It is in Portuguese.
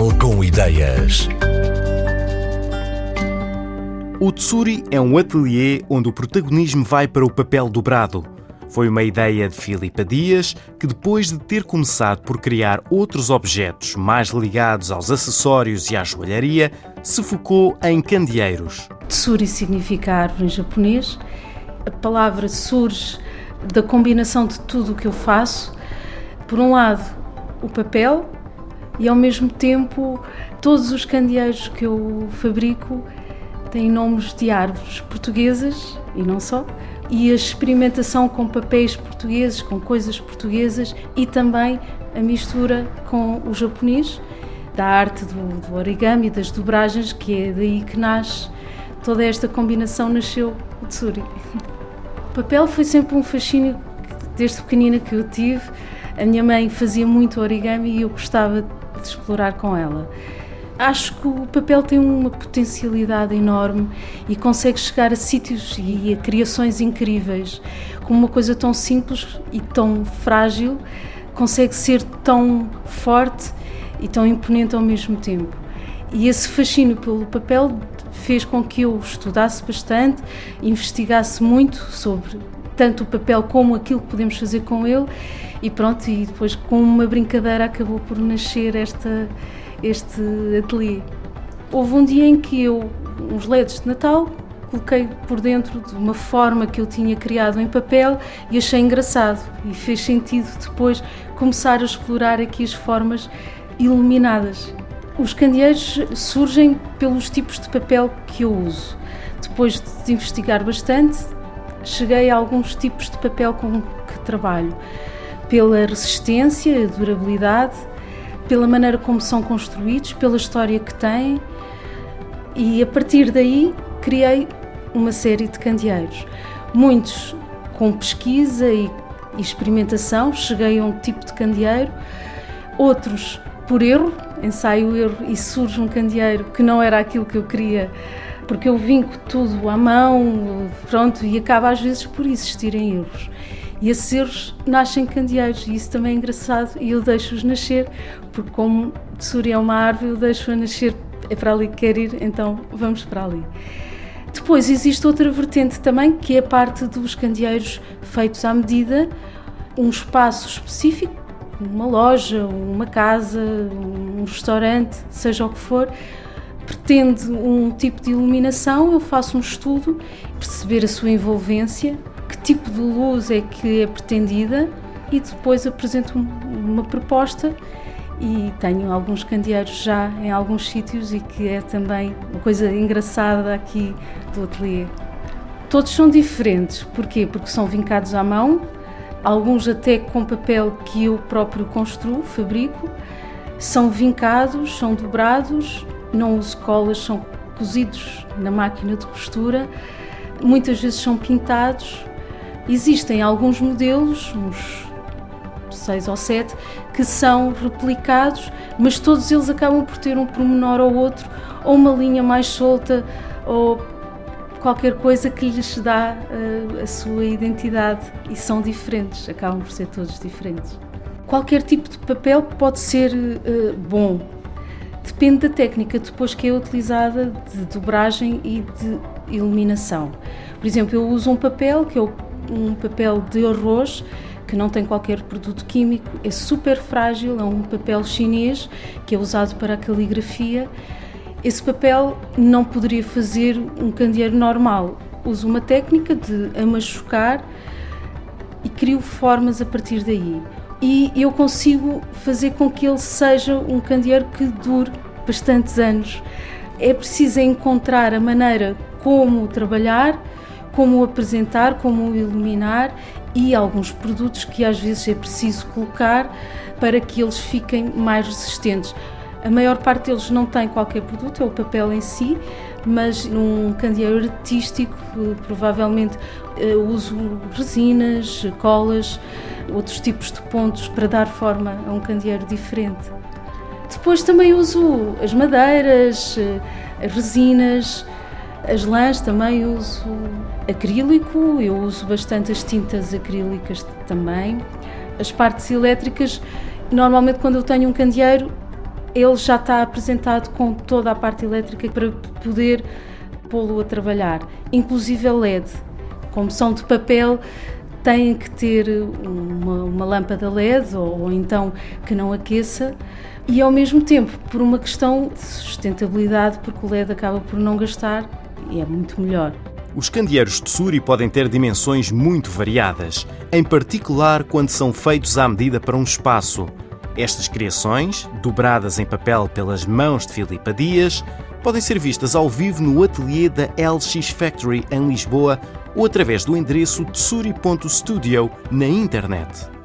Portugal com ideias. O Tsuri é um ateliê onde o protagonismo vai para o papel dobrado. Foi uma ideia de Filipa Dias, que depois de ter começado por criar outros objetos mais ligados aos acessórios e à joalharia, se focou em candeeiros. Tsuri significa árvore em japonês. A palavra surge da combinação de tudo o que eu faço. Por um lado, o papel e ao mesmo tempo todos os candeeiros que eu fabrico têm nomes de árvores portuguesas e não só. E a experimentação com papéis portugueses, com coisas portuguesas e também a mistura com o japonês, da arte do, do origami, das dobragens, que é daí que nasce toda esta combinação, nasceu o tsuri. O papel foi sempre um fascínio desde pequenina que eu tive. A minha mãe fazia muito origami e eu gostava de explorar com ela. Acho que o papel tem uma potencialidade enorme e consegue chegar a sítios e a criações incríveis. Com uma coisa tão simples e tão frágil, consegue ser tão forte e tão imponente ao mesmo tempo. E esse fascínio pelo papel fez com que eu estudasse bastante, investigasse muito sobre tanto o papel como aquilo que podemos fazer com ele e pronto, e depois com uma brincadeira acabou por nascer esta, este ateliê. Houve um dia em que eu, uns LEDs de Natal, coloquei por dentro de uma forma que eu tinha criado em papel e achei engraçado e fez sentido depois começar a explorar aqui as formas iluminadas. Os candeeiros surgem pelos tipos de papel que eu uso. Depois de investigar bastante, cheguei a alguns tipos de papel com que trabalho. Pela resistência, durabilidade, pela maneira como são construídos, pela história que têm. E a partir daí criei uma série de candeeiros. Muitos com pesquisa e experimentação, cheguei a um tipo de candeeiro, outros por erro, ensaio erro e surge um candeeiro que não era aquilo que eu queria, porque eu vinco tudo à mão, pronto, e acaba às vezes por existirem erros. E esses erros nascem candeeiros e isso também é engraçado e eu deixo-os nascer, porque como Tsuri é uma árvore, eu deixo-a nascer, é para ali que quer ir, então vamos para ali. Depois existe outra vertente também, que é a parte dos candeeiros feitos à medida, um espaço específico uma loja, uma casa, um restaurante, seja o que for, pretende um tipo de iluminação, eu faço um estudo, perceber a sua envolvência, que tipo de luz é que é pretendida e depois apresento uma proposta e tenho alguns candeeiros já em alguns sítios e que é também uma coisa engraçada aqui do ateliê. Todos são diferentes, porquê? Porque são vincados à mão, alguns até com papel que eu próprio construo, fabrico, são vincados, são dobrados, não uso colas, são cozidos na máquina de costura, muitas vezes são pintados. Existem alguns modelos, uns seis ou sete, que são replicados, mas todos eles acabam por ter um pormenor ou outro, ou uma linha mais solta, ou qualquer coisa que lhes dá uh, a sua identidade e são diferentes, acabam por ser todos diferentes. Qualquer tipo de papel pode ser uh, bom, depende da técnica depois que é utilizada de dobragem e de iluminação. Por exemplo, eu uso um papel que é um papel de arroz que não tem qualquer produto químico, é super frágil, é um papel chinês que é usado para a caligrafia esse papel não poderia fazer um candeeiro normal. Uso uma técnica de amachucar e crio formas a partir daí. E eu consigo fazer com que ele seja um candeeiro que dure bastantes anos. É preciso encontrar a maneira como trabalhar, como apresentar, como iluminar e alguns produtos que às vezes é preciso colocar para que eles fiquem mais resistentes. A maior parte deles não tem qualquer produto, é o papel em si, mas num candeeiro artístico provavelmente eh, uso resinas, colas, outros tipos de pontos para dar forma a um candeeiro diferente. Depois também uso as madeiras, eh, as resinas, as lãs também uso acrílico, eu uso bastante as tintas acrílicas também. As partes elétricas, normalmente quando eu tenho um candeeiro, ele já está apresentado com toda a parte elétrica para poder pô-lo a trabalhar, inclusive a LED. Como são de papel, têm que ter uma, uma lâmpada LED ou, ou então que não aqueça e ao mesmo tempo por uma questão de sustentabilidade, porque o LED acaba por não gastar e é muito melhor. Os candeeiros de Suri podem ter dimensões muito variadas, em particular quando são feitos à medida para um espaço. Estas criações, dobradas em papel pelas mãos de Filipa Dias, podem ser vistas ao vivo no ateliê da LX Factory em Lisboa ou através do endereço tsuri.studio na internet.